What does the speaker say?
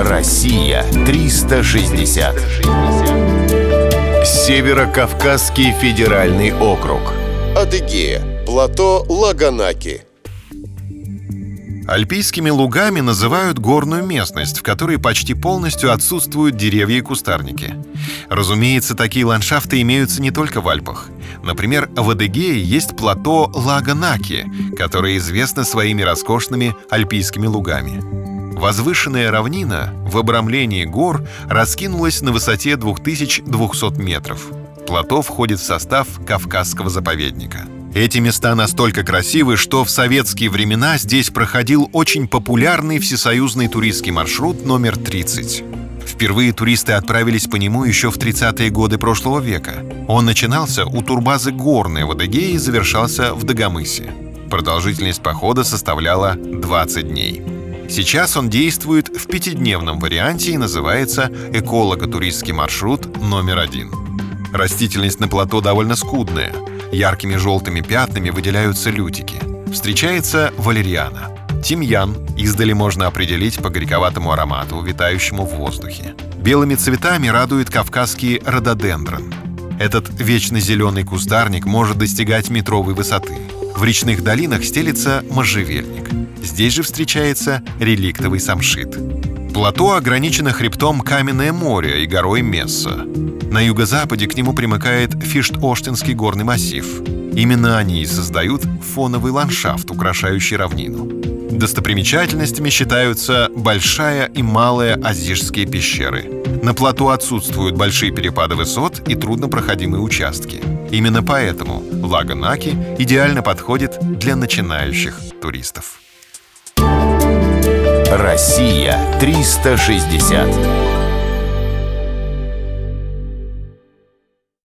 Россия 360. Северо-Кавказский федеральный округ. Адыгея. Плато Лаганаки. Альпийскими лугами называют горную местность, в которой почти полностью отсутствуют деревья и кустарники. Разумеется, такие ландшафты имеются не только в Альпах. Например, в Адыгее есть плато Лаганаки, которое известно своими роскошными альпийскими лугами. Возвышенная равнина в обрамлении гор раскинулась на высоте 2200 метров. Плато входит в состав Кавказского заповедника – эти места настолько красивы, что в советские времена здесь проходил очень популярный всесоюзный туристский маршрут номер 30. Впервые туристы отправились по нему еще в 30-е годы прошлого века. Он начинался у турбазы Горная в Адыгее и завершался в Дагомысе. Продолжительность похода составляла 20 дней. Сейчас он действует в пятидневном варианте и называется «Эколого-туристский маршрут номер один». Растительность на плато довольно скудная – Яркими желтыми пятнами выделяются лютики. Встречается валериана. Тимьян издали можно определить по горьковатому аромату, витающему в воздухе. Белыми цветами радует кавказский рододендрон. Этот вечно зеленый кустарник может достигать метровой высоты. В речных долинах стелится можжевельник. Здесь же встречается реликтовый самшит. Плато ограничено хребтом Каменное море и горой Месса. На юго-западе к нему примыкает Фишт-Оштинский горный массив. Именно они и создают фоновый ландшафт, украшающий равнину. Достопримечательностями считаются Большая и Малая Азижские пещеры. На плато отсутствуют большие перепады высот и труднопроходимые участки. Именно поэтому Лаганаки идеально подходит для начинающих туристов. Россия 360.